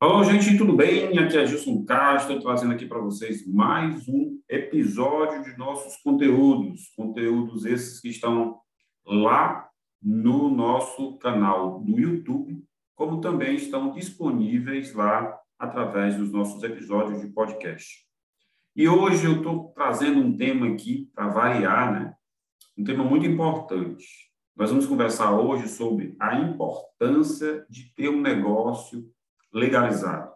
Alô, gente, tudo bem? Aqui é Gilson Castro, trazendo aqui para vocês mais um episódio de nossos conteúdos, conteúdos esses que estão lá no nosso canal do YouTube, como também estão disponíveis lá através dos nossos episódios de podcast. E hoje eu estou trazendo um tema aqui para variar, né? Um tema muito importante. Nós vamos conversar hoje sobre a importância de ter um negócio legalizado.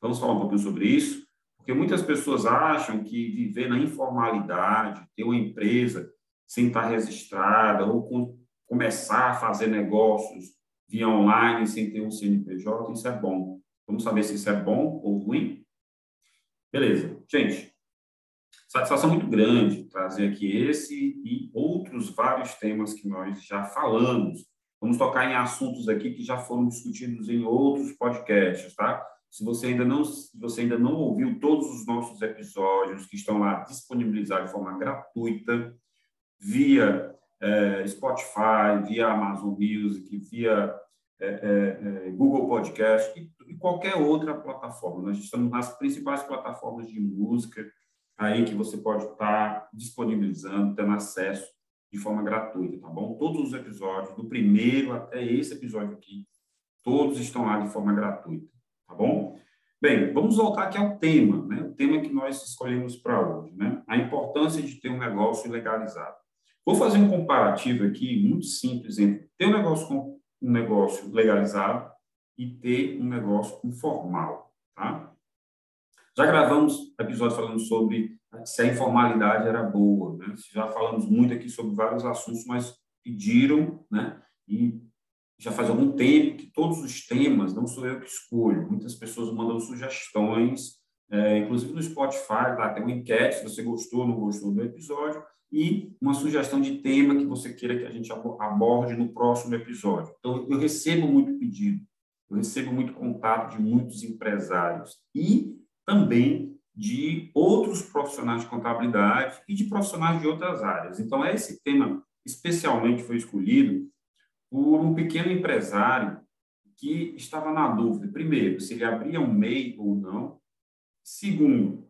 Vamos falar um pouquinho sobre isso, porque muitas pessoas acham que viver na informalidade, ter uma empresa sem estar registrada ou com, começar a fazer negócios via online sem ter um CNPJ, isso é bom. Vamos saber se isso é bom ou ruim? Beleza. Gente, satisfação muito grande trazer aqui esse e outros vários temas que nós já falamos Vamos tocar em assuntos aqui que já foram discutidos em outros podcasts, tá? Se você ainda não, você ainda não ouviu todos os nossos episódios que estão lá disponibilizados de forma gratuita via é, Spotify, via Amazon Music, via é, é, Google Podcast e, e qualquer outra plataforma. Nós estamos nas principais plataformas de música aí que você pode estar disponibilizando, tendo acesso de forma gratuita, tá bom? Todos os episódios, do primeiro até esse episódio aqui, todos estão lá de forma gratuita, tá bom? Bem, vamos voltar aqui ao tema, né? O tema que nós escolhemos para hoje, né? A importância de ter um negócio legalizado. Vou fazer um comparativo aqui muito simples entre ter um negócio com um negócio legalizado e ter um negócio informal, tá? Já gravamos episódios falando sobre se a informalidade era boa. Né? Já falamos muito aqui sobre vários assuntos, mas pediram, né? e já faz algum tempo que todos os temas, não sou eu que escolho, muitas pessoas mandam sugestões, é, inclusive no Spotify, lá tem uma enquete, se você gostou ou não gostou do episódio, e uma sugestão de tema que você queira que a gente aborde no próximo episódio. Então, eu recebo muito pedido, eu recebo muito contato de muitos empresários e também de outros profissionais de contabilidade e de profissionais de outras áreas. Então, esse tema especialmente foi escolhido por um pequeno empresário que estava na dúvida, primeiro, se ele abria um MEI ou não, segundo,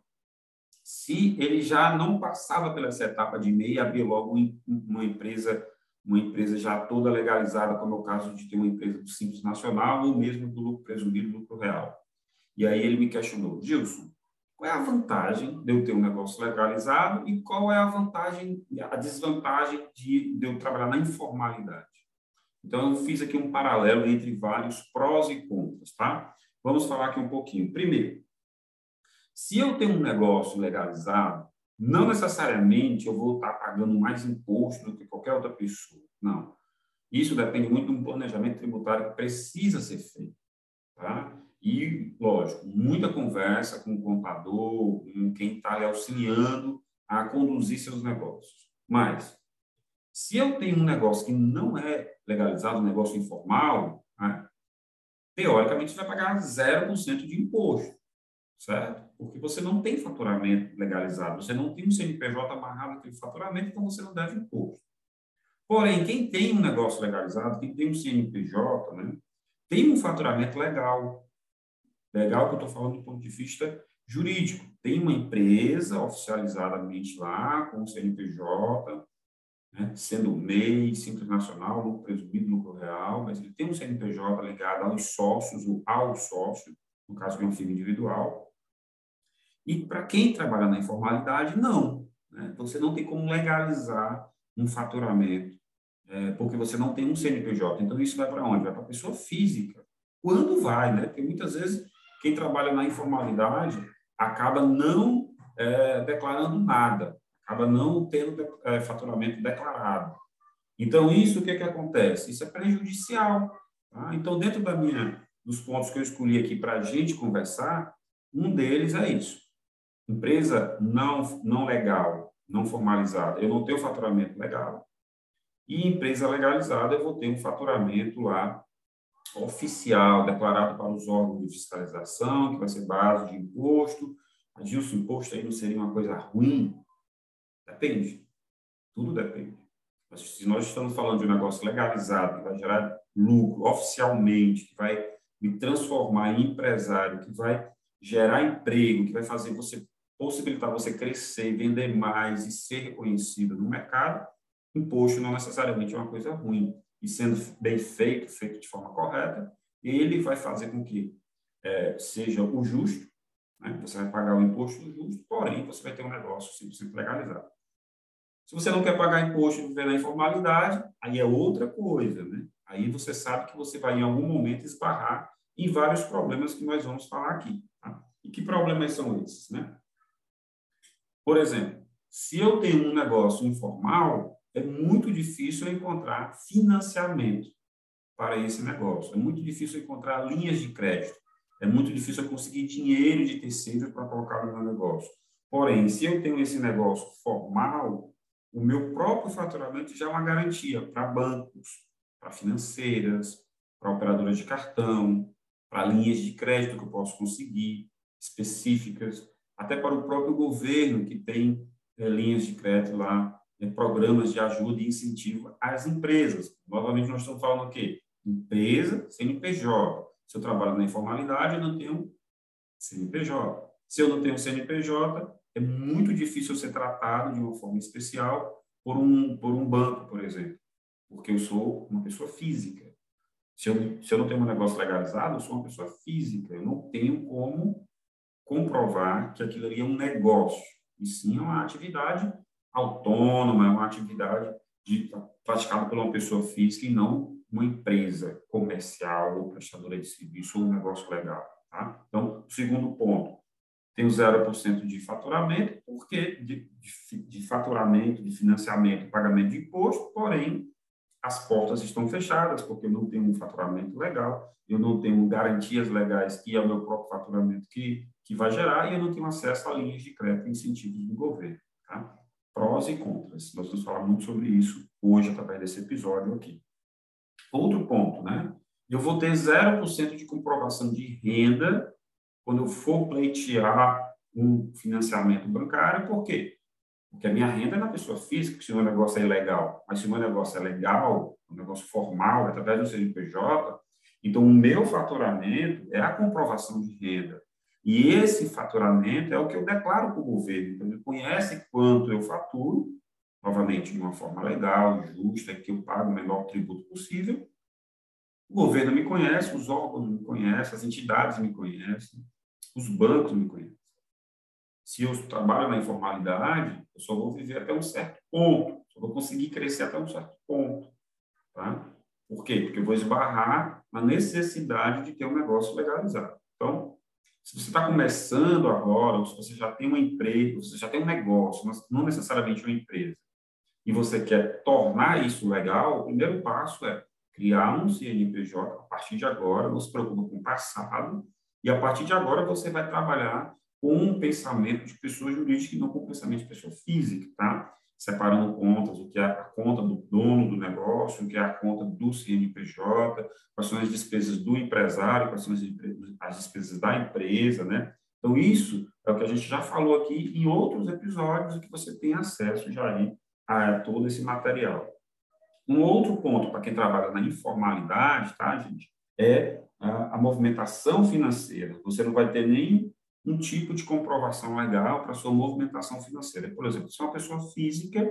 se ele já não passava pela essa etapa de MEI, abrir logo uma empresa uma empresa já toda legalizada, como é o caso de ter uma empresa do Simples Nacional ou mesmo do lucro presumido, lucro real. E aí ele me questionou, Gilson, qual é a vantagem de eu ter um negócio legalizado e qual é a vantagem, a desvantagem de, de eu trabalhar na informalidade. Então, eu fiz aqui um paralelo entre vários prós e contras, tá? Vamos falar aqui um pouquinho. Primeiro, se eu tenho um negócio legalizado, não necessariamente eu vou estar pagando mais imposto do que qualquer outra pessoa. Não. Isso depende muito de um planejamento tributário que precisa ser feito. Tá? E, lógico, muita conversa com o contador, com quem está auxiliando a conduzir seus negócios. Mas, se eu tenho um negócio que não é legalizado, um negócio informal, né, teoricamente você vai pagar 0% de imposto, certo? Porque você não tem faturamento legalizado, você não tem um CNPJ amarrado aquele faturamento, então você não deve imposto. Porém, quem tem um negócio legalizado, quem tem um CNPJ, né, tem um faturamento legal, Legal que eu estou falando do ponto de vista jurídico. Tem uma empresa oficializadamente lá, com o CNPJ, né, sendo MEI, Simples Nacional, lucro presumido, lucro real, mas ele tem um CNPJ ligado aos sócios ou ao sócio, no caso de uma firma individual. E para quem trabalha na informalidade, não. Né? Você não tem como legalizar um faturamento, é, porque você não tem um CNPJ. Então, isso vai para onde? Vai para a pessoa física. Quando vai, né? Porque muitas vezes quem trabalha na informalidade acaba não é, declarando nada, acaba não tendo é, faturamento declarado. Então, isso o que, que acontece? Isso é prejudicial. Tá? Então, dentro da minha, dos pontos que eu escolhi aqui para a gente conversar, um deles é isso. Empresa não, não legal, não formalizada, eu não tenho faturamento legal. E empresa legalizada, eu vou ter um faturamento lá oficial declarado para os órgãos de fiscalização, que vai ser base de imposto. Mas, o imposto aí não seria uma coisa ruim? Depende. Tudo depende. Mas se nós estamos falando de um negócio legalizado, que vai gerar lucro oficialmente, que vai me transformar em empresário, que vai gerar emprego, que vai fazer você possibilitar você crescer, vender mais e ser reconhecido no mercado, imposto não necessariamente é uma coisa ruim. E sendo bem feito, feito de forma correta, ele vai fazer com que é, seja o justo, né? você vai pagar o imposto justo, porém você vai ter um negócio 100% legalizado. Se você não quer pagar imposto e viver na informalidade, aí é outra coisa, né? Aí você sabe que você vai em algum momento esbarrar em vários problemas que nós vamos falar aqui. Tá? E que problemas são esses, né? Por exemplo, se eu tenho um negócio informal, é muito difícil encontrar financiamento para esse negócio. É muito difícil encontrar linhas de crédito. É muito difícil conseguir dinheiro de terceiros para colocar no meu negócio. Porém, se eu tenho esse negócio formal, o meu próprio faturamento já é uma garantia para bancos, para financeiras, para operadoras de cartão, para linhas de crédito que eu posso conseguir, específicas, até para o próprio governo, que tem é, linhas de crédito lá, é, programas de ajuda e incentivo às empresas. Novamente, nós estamos falando o quê? Empresa, CNPJ. Se eu trabalho na informalidade, eu não tenho CNPJ. Se eu não tenho CNPJ, é muito difícil ser tratado de uma forma especial por um, por um banco, por exemplo, porque eu sou uma pessoa física. Se eu, se eu não tenho um negócio legalizado, eu sou uma pessoa física. Eu não tenho como comprovar que aquilo ali é um negócio, e sim é uma atividade autônoma, é uma atividade de, praticada por uma pessoa física e não uma empresa comercial ou prestadora de serviço ou um negócio legal. Tá? Então, segundo ponto, tem o 0% de faturamento, porque de, de, de faturamento, de financiamento, pagamento de imposto, porém, as portas estão fechadas, porque eu não tenho um faturamento legal, eu não tenho garantias legais, que é o meu próprio faturamento que, que vai gerar, e eu não tenho acesso a linhas de crédito e incentivos do governo. Tá? Prós e contras. Nós vamos falar muito sobre isso hoje, através desse episódio aqui. Outro ponto, né? Eu vou ter 0% de comprovação de renda quando eu for pleitear um financiamento bancário, por quê? Porque a minha renda é na pessoa física, se o meu negócio é ilegal. Mas se o meu negócio é legal, um negócio formal, através do CNPJ, então o meu faturamento é a comprovação de renda. E esse faturamento é o que eu declaro para o governo. Então, ele conhece quanto eu faturo, novamente de uma forma legal, justa, que eu pago o menor tributo possível. O governo me conhece, os órgãos me conhecem, as entidades me conhecem, os bancos me conhecem. Se eu trabalho na informalidade, eu só vou viver até um certo ponto, só vou conseguir crescer até um certo ponto. Tá? Por quê? Porque eu vou esbarrar na necessidade de ter um negócio legalizado. Se você está começando agora, ou se você já tem uma empresa, você já tem um negócio, não necessariamente uma empresa, e você quer tornar isso legal, o primeiro passo é criar um CNPJ a partir de agora, não se preocupa com o passado, e a partir de agora você vai trabalhar com um pensamento de pessoa jurídica e não com o pensamento de pessoa física, tá? Separando contas, o que é a conta do dono do negócio, o que é a conta do CNPJ, quais são as despesas do empresário, quais são as despesas da empresa, né? Então, isso é o que a gente já falou aqui em outros episódios que você tem acesso já aí a todo esse material. Um outro ponto para quem trabalha na informalidade, tá, gente, é a, a movimentação financeira. Você não vai ter nem um tipo de comprovação legal para sua movimentação financeira. Por exemplo, se uma pessoa física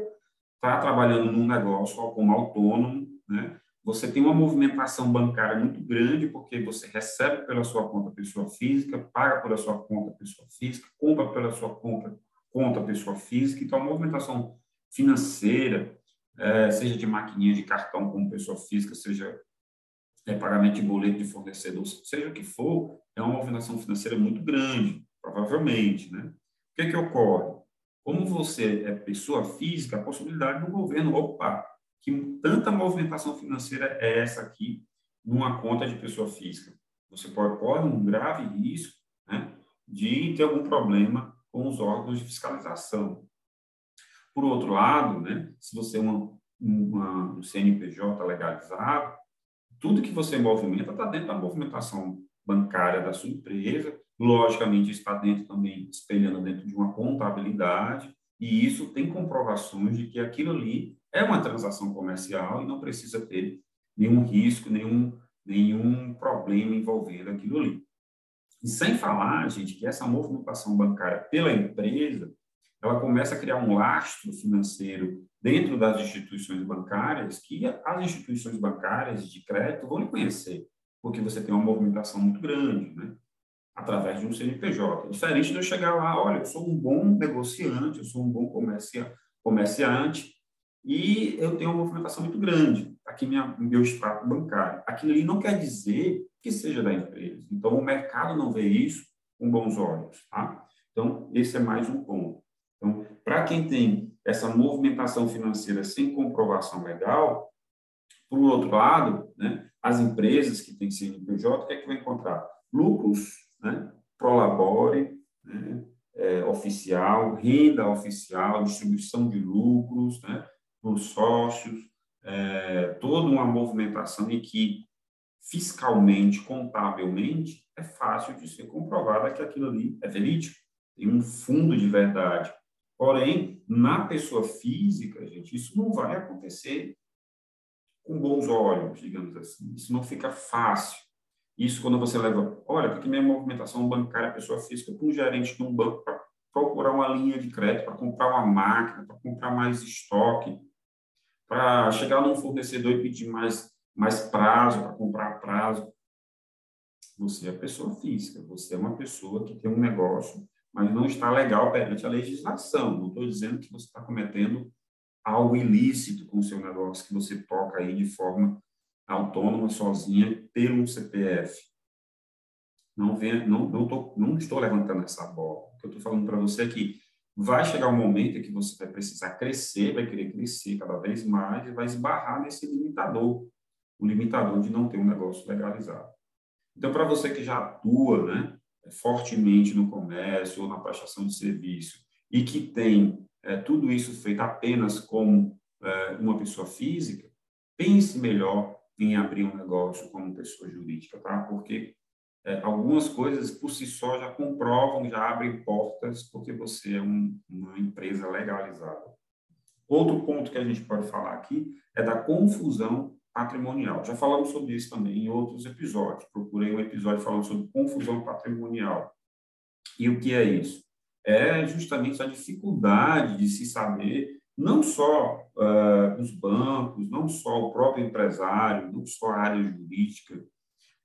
está trabalhando num negócio como autônomo, né, você tem uma movimentação bancária muito grande, porque você recebe pela sua conta pessoa física, paga pela sua conta pessoa física, compra pela sua conta, conta pessoa física, então a movimentação financeira, é, seja de maquininha de cartão como pessoa física, seja é, pagamento de boleto de fornecedor, seja o que for, é uma movimentação financeira muito grande, provavelmente, né? O que, que ocorre? Como você é pessoa física, a possibilidade do governo, opa, que tanta movimentação financeira é essa aqui numa conta de pessoa física? Você pode correr um grave risco né, de ter algum problema com os órgãos de fiscalização. Por outro lado, né, se você é uma, uma, um CNPJ legalizado, tudo que você movimenta está dentro da movimentação bancária da sua empresa, logicamente está dentro também, espelhando dentro de uma contabilidade, e isso tem comprovações de que aquilo ali é uma transação comercial e não precisa ter nenhum risco, nenhum, nenhum problema envolvendo aquilo ali. E sem falar, gente, que essa movimentação bancária pela empresa, ela começa a criar um lastro financeiro dentro das instituições bancárias que as instituições bancárias de crédito vão lhe conhecer, porque você tem uma movimentação muito grande, né? através de um CNPJ. Diferente de eu chegar lá, olha, eu sou um bom negociante, eu sou um bom comercia, comerciante e eu tenho uma movimentação muito grande. Aqui minha, meu extrato bancário. Aquilo ali não quer dizer que seja da empresa. Então, o mercado não vê isso com bons olhos. Tá? Então, esse é mais um ponto. Então, para quem tem essa movimentação financeira sem comprovação legal, por outro lado, né, as empresas que têm CNPJ, o que é que vai encontrar? Lucros, né, prolabore, né, é, oficial, renda oficial, distribuição de lucros né, os sócios, é, toda uma movimentação em que fiscalmente, contabilmente, é fácil de ser comprovada que aquilo ali é verídico, tem um fundo de verdade. Porém, na pessoa física, gente, isso não vai acontecer com bons olhos, digamos assim. Isso não fica fácil. Isso quando você leva, olha, porque minha movimentação bancária, pessoa física, para um gerente de um banco para procurar uma linha de crédito, para comprar uma máquina, para comprar mais estoque, para chegar num fornecedor e pedir mais, mais prazo, para comprar prazo. Você é pessoa física, você é uma pessoa que tem um negócio mas não está legal perante a legislação. Não estou dizendo que você está cometendo algo ilícito com o seu negócio, que você toca aí de forma autônoma, sozinha, pelo CPF. Não, vem, não, não, tô, não estou levantando essa bola. O que eu estou falando para você é que vai chegar um momento em que você vai precisar crescer, vai querer crescer cada vez mais e vai esbarrar nesse limitador, o limitador de não ter um negócio legalizado. Então, para você que já atua, né, fortemente no comércio ou na prestação de serviço e que tem é, tudo isso feito apenas como é, uma pessoa física, pense melhor em abrir um negócio como pessoa jurídica, tá? Porque é, algumas coisas por si só já comprovam, já abrem portas, porque você é um, uma empresa legalizada. Outro ponto que a gente pode falar aqui é da confusão patrimonial. Já falamos sobre isso também em outros episódios. Procurei um episódio falando sobre confusão patrimonial. E o que é isso? É justamente a dificuldade de se saber, não só uh, os bancos, não só o próprio empresário, não só a área jurídica,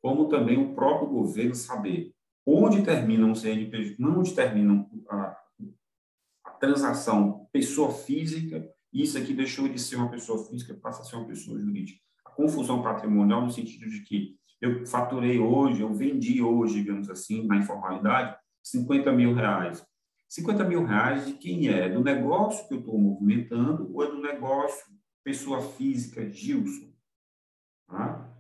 como também o próprio governo saber onde termina um CNPJ, onde termina a, a transação pessoa física, isso aqui deixou de ser uma pessoa física, passa a ser uma pessoa jurídica confusão patrimonial no sentido de que eu faturei hoje, eu vendi hoje, digamos assim, na informalidade, 50 mil reais. 50 mil reais de quem é? Do negócio que eu estou movimentando ou é do negócio pessoa física Gilson? Tá?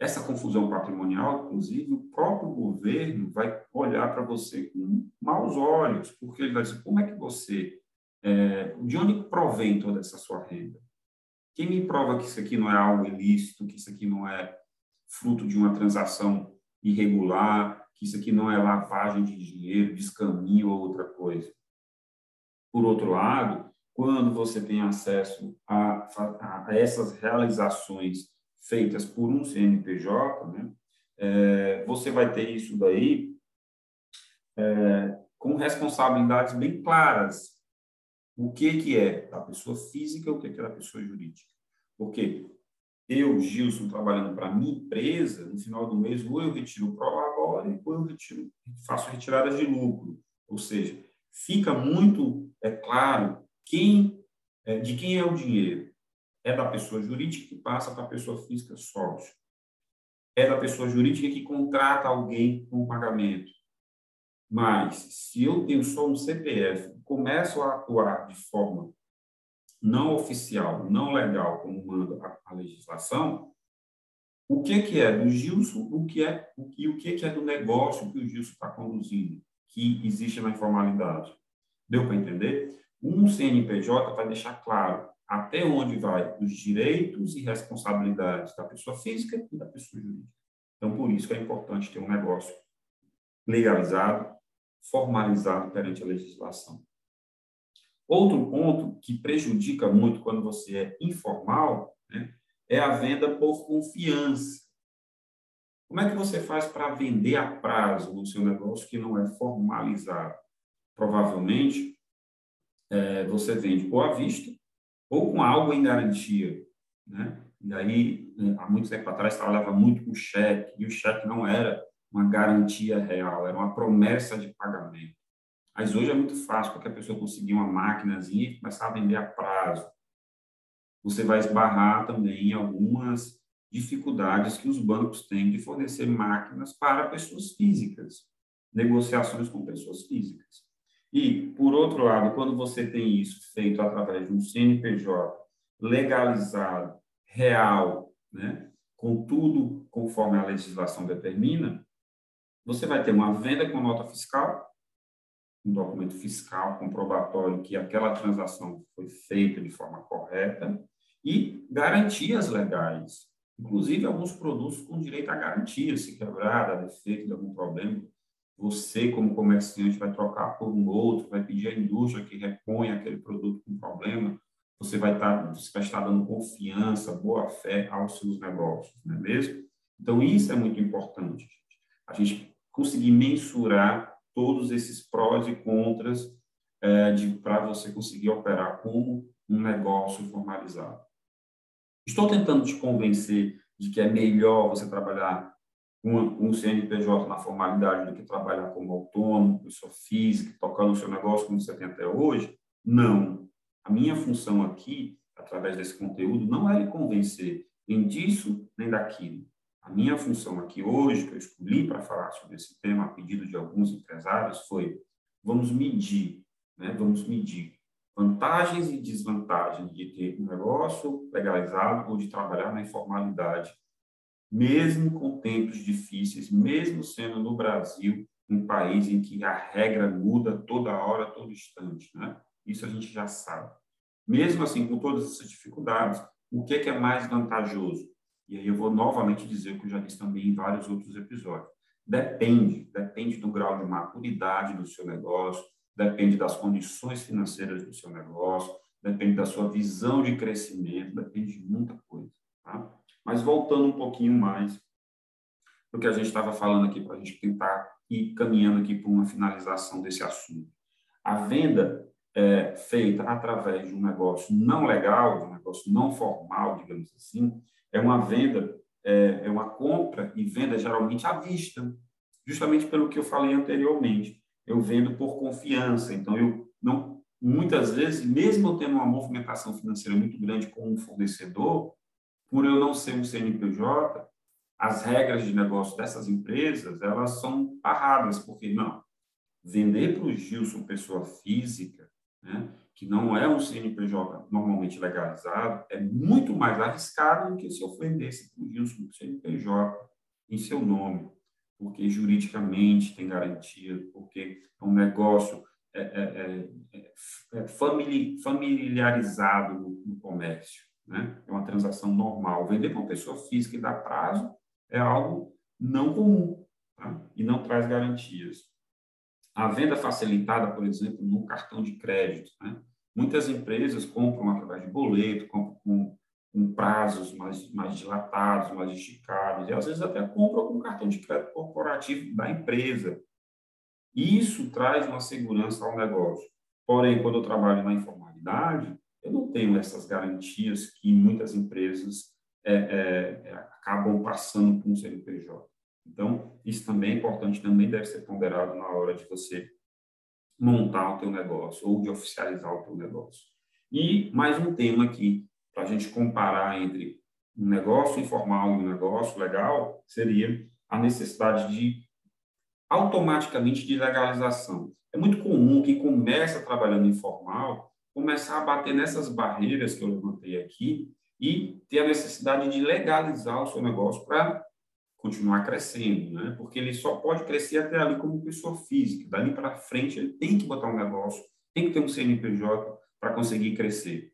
Essa confusão patrimonial, inclusive, o próprio governo vai olhar para você com maus olhos, porque ele vai dizer, como é que você, é, de onde provém toda essa sua renda? Quem me prova que isso aqui não é algo ilícito, que isso aqui não é fruto de uma transação irregular, que isso aqui não é lavagem de dinheiro, descaminho ou outra coisa? Por outro lado, quando você tem acesso a, a, a essas realizações feitas por um CNPJ, né, é, você vai ter isso daí é, com responsabilidades bem claras o que, que é da pessoa física, o que, que é da pessoa jurídica. Porque eu, Gilson, trabalhando para minha empresa, no final do mês, ou eu retiro o prolabore, ou eu faço retirada de lucro. Ou seja, fica muito é claro quem, é, de quem é o dinheiro. É da pessoa jurídica que passa para a pessoa física sócio. É da pessoa jurídica que contrata alguém com pagamento. Mas, se eu tenho só um CPF começo a atuar de forma não oficial, não legal, como manda a legislação, o que, que é do Gilson, o que é, que, o que, que é do negócio que o Gilson está conduzindo, que existe na informalidade. Deu para entender? Um CNPJ vai deixar claro até onde vai os direitos e responsabilidades da pessoa física e da pessoa jurídica. Então, por isso que é importante ter um negócio legalizado, formalizado perante a legislação. Outro ponto que prejudica muito quando você é informal né, é a venda por confiança. Como é que você faz para vender a prazo no seu negócio que não é formalizado? Provavelmente, é, você vende ou à vista ou com algo em garantia, né? E aí, há muito tempo atrás, trabalhava muito com cheque, e o cheque não era uma garantia real, era uma promessa de pagamento. Mas hoje é muito fácil qualquer pessoa conseguir uma máquinazinha e começar a vender a prazo. Você vai esbarrar também em algumas dificuldades que os bancos têm de fornecer máquinas para pessoas físicas, negociações com pessoas físicas. E, por outro lado, quando você tem isso feito através de um CNPJ legalizado, real, né, com tudo conforme a legislação determina, você vai ter uma venda com nota fiscal, um documento fiscal comprobatório que aquela transação foi feita de forma correta e garantias legais, inclusive alguns produtos com direito à garantia, se quebrar, dar defeito, de algum problema, você, como comerciante, vai trocar por um outro, vai pedir à indústria que reponha aquele produto com problema, você vai estar, tá, você vai estar dando confiança, boa fé aos seus negócios, não é mesmo? Então, isso é muito importante, gente. A gente conseguir mensurar todos esses prós e contras é, para você conseguir operar como um negócio formalizado. Estou tentando te convencer de que é melhor você trabalhar com um CNPJ na formalidade do que trabalhar como autônomo, pessoa física, tocando o seu negócio como você tem até hoje? Não. A minha função aqui, através desse conteúdo, não é lhe convencer nem disso nem daquilo. A minha função aqui hoje, que eu escolhi para falar sobre esse tema, a pedido de alguns empresários, foi: vamos medir, né? vamos medir vantagens e desvantagens de ter um negócio legalizado ou de trabalhar na informalidade, mesmo com tempos difíceis, mesmo sendo no Brasil um país em que a regra muda toda hora, todo instante, né? Isso a gente já sabe. Mesmo assim, com todas essas dificuldades, o que é, é mais vantajoso? E aí eu vou novamente dizer o que eu já disse também em vários outros episódios. Depende, depende do grau de maturidade do seu negócio, depende das condições financeiras do seu negócio, depende da sua visão de crescimento, depende de muita coisa. Tá? Mas voltando um pouquinho mais do que a gente estava falando aqui, para a gente tentar ir caminhando aqui para uma finalização desse assunto. A venda é, feita através de um negócio não legal, de um negócio não formal, digamos assim, é uma venda, é, é uma compra e venda geralmente à vista, justamente pelo que eu falei anteriormente. Eu vendo por confiança, então eu não muitas vezes, mesmo eu tendo uma movimentação financeira muito grande com um fornecedor, por eu não ser um CNPJ, as regras de negócio dessas empresas, elas são barradas, porque não, vender para o Gilson pessoa física né, que não é um CNPJ normalmente legalizado, é muito mais arriscado do que se eu vendesse para o Gilson CNPJ em seu nome, porque juridicamente tem garantia, porque é um negócio é, é, é, é familiarizado no, no comércio, né? é uma transação normal. Vender para uma pessoa física e dar prazo é algo não comum tá? e não traz garantias. A venda facilitada, por exemplo, no cartão de crédito. Né? Muitas empresas compram através de boleto, compram com, com prazos mais, mais dilatados, mais esticados, e às vezes até compram com cartão de crédito corporativo da empresa. Isso traz uma segurança ao negócio. Porém, quando eu trabalho na informalidade, eu não tenho essas garantias que muitas empresas é, é, acabam passando por um CNPJ. Então, isso também é importante, também deve ser ponderado na hora de você montar o teu negócio ou de oficializar o teu negócio. E mais um tema aqui, para a gente comparar entre um negócio informal e um negócio legal, seria a necessidade de automaticamente de legalização. É muito comum quem começa trabalhando informal começar a bater nessas barreiras que eu levantei aqui e ter a necessidade de legalizar o seu negócio para continuar crescendo, né? Porque ele só pode crescer até ali como pessoa física. Dali para frente, ele tem que botar um negócio, tem que ter um CNPJ para conseguir crescer.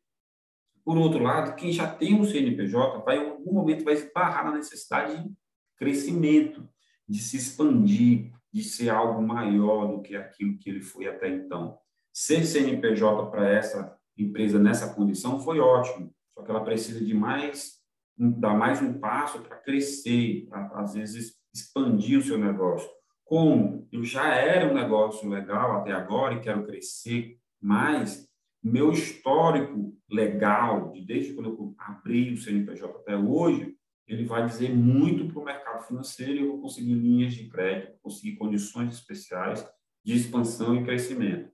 Por outro lado, quem já tem um CNPJ vai, em algum momento, vai esbarrar na necessidade de crescimento, de se expandir, de ser algo maior do que aquilo que ele foi até então. Ser CNPJ para essa empresa nessa condição foi ótimo, só que ela precisa de mais dar mais um passo para crescer, para, às vezes, expandir o seu negócio. Como eu já era um negócio legal até agora e quero crescer mais, meu histórico legal, de desde quando eu abri o CNPJ até hoje, ele vai dizer muito para o mercado financeiro e eu vou conseguir linhas de crédito, conseguir condições especiais de expansão e crescimento.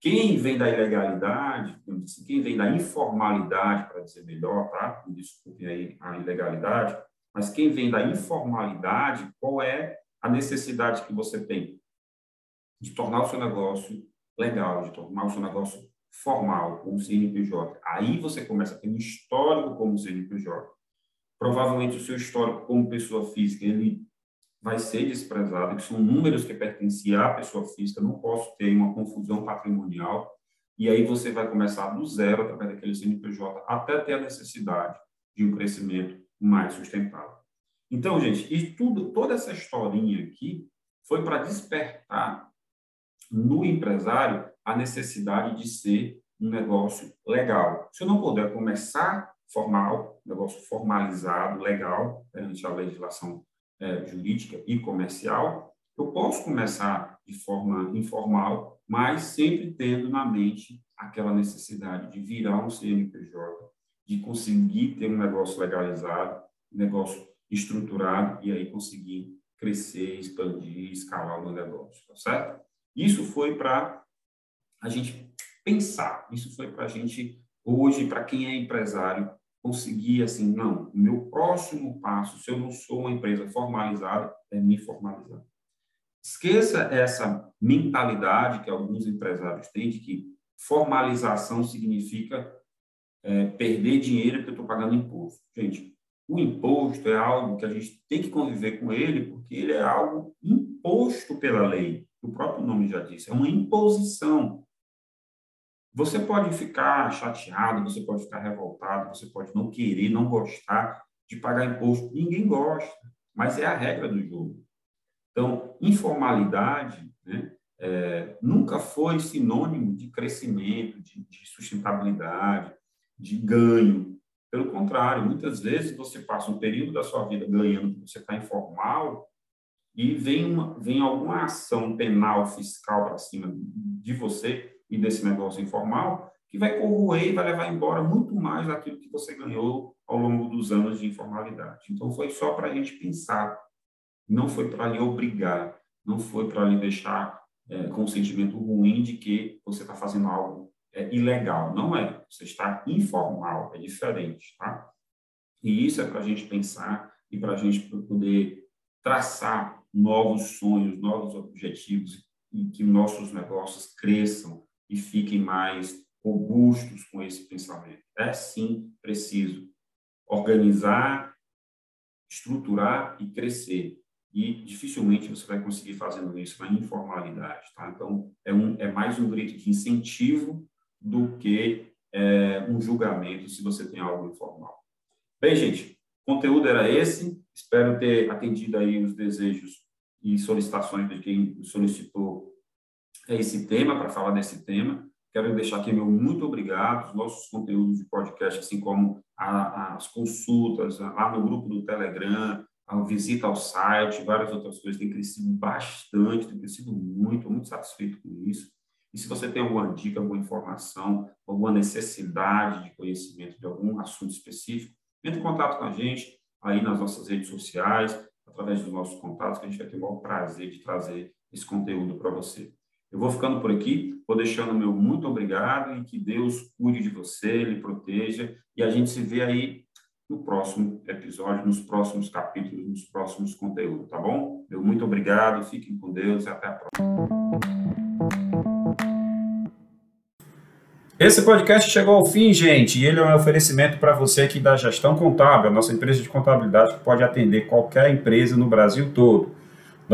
Quem vem da ilegalidade, quem vem da informalidade, para dizer melhor, tá? Me desculpem aí a ilegalidade, mas quem vem da informalidade, qual é a necessidade que você tem de tornar o seu negócio legal, de tornar o seu negócio formal, como CNPJ. Aí você começa a ter um histórico como CNPJ. Provavelmente o seu histórico como pessoa física, ele vai ser desprezado, que são números que pertencem à pessoa física, não posso ter uma confusão patrimonial, e aí você vai começar do zero, através daquele CNPJ, até ter a necessidade de um crescimento mais sustentável. Então, gente, e tudo, toda essa historinha aqui foi para despertar no empresário a necessidade de ser um negócio legal. Se eu não puder começar formal, negócio formalizado, legal, perante a legislação é, jurídica e comercial, eu posso começar de forma informal, mas sempre tendo na mente aquela necessidade de virar um CNPJ, de conseguir ter um negócio legalizado, um negócio estruturado e aí conseguir crescer, expandir, escalar o meu negócio, tá certo? Isso foi para a gente pensar, isso foi para a gente, hoje, para quem é empresário, conseguir assim, não, o meu próximo passo, se eu não sou uma empresa formalizada, é me formalizar. Esqueça essa mentalidade que alguns empresários têm de que formalização significa é, perder dinheiro porque eu estou pagando imposto. Gente, o imposto é algo que a gente tem que conviver com ele porque ele é algo imposto pela lei o próprio nome já disse, é uma imposição. Você pode ficar chateado, você pode ficar revoltado, você pode não querer, não gostar de pagar imposto. Ninguém gosta, mas é a regra do jogo. Então, informalidade né, é, nunca foi sinônimo de crescimento, de, de sustentabilidade, de ganho. Pelo contrário, muitas vezes você passa um período da sua vida ganhando, você está informal, e vem, uma, vem alguma ação penal, fiscal para cima de você e desse negócio informal, que vai corroer e vai levar embora muito mais daquilo que você ganhou ao longo dos anos de informalidade. Então, foi só para a gente pensar, não foi para lhe obrigar, não foi para lhe deixar é, com um sentimento ruim de que você está fazendo algo é, ilegal. Não é, você está informal, é diferente, tá? E isso é para a gente pensar e para a gente poder traçar novos sonhos, novos objetivos e que nossos negócios cresçam e fiquem mais robustos com esse pensamento. É sim preciso organizar, estruturar e crescer. E dificilmente você vai conseguir fazendo isso na informalidade. Tá? Então, é, um, é mais um grito de incentivo do que é, um julgamento se você tem algo informal. Bem, gente, o conteúdo era esse. Espero ter atendido aí os desejos e solicitações de quem solicitou esse tema, para falar desse tema. Quero deixar aqui meu muito obrigado, os nossos conteúdos de podcast, assim como a, as consultas lá no grupo do Telegram, a visita ao site, várias outras coisas, tem crescido bastante, tem crescido muito, muito satisfeito com isso. E se você tem alguma dica, alguma informação, alguma necessidade de conhecimento de algum assunto específico, entre em contato com a gente aí nas nossas redes sociais, através dos nossos contatos, que a gente vai ter o maior prazer de trazer esse conteúdo para você. Eu vou ficando por aqui, vou deixando meu muito obrigado e que Deus cuide de você, lhe proteja e a gente se vê aí no próximo episódio, nos próximos capítulos, nos próximos conteúdos, tá bom? Meu muito obrigado, fiquem com Deus e até a próxima. Esse podcast chegou ao fim, gente, e ele é um oferecimento para você aqui da Gestão Contábil, a nossa empresa de contabilidade que pode atender qualquer empresa no Brasil todo.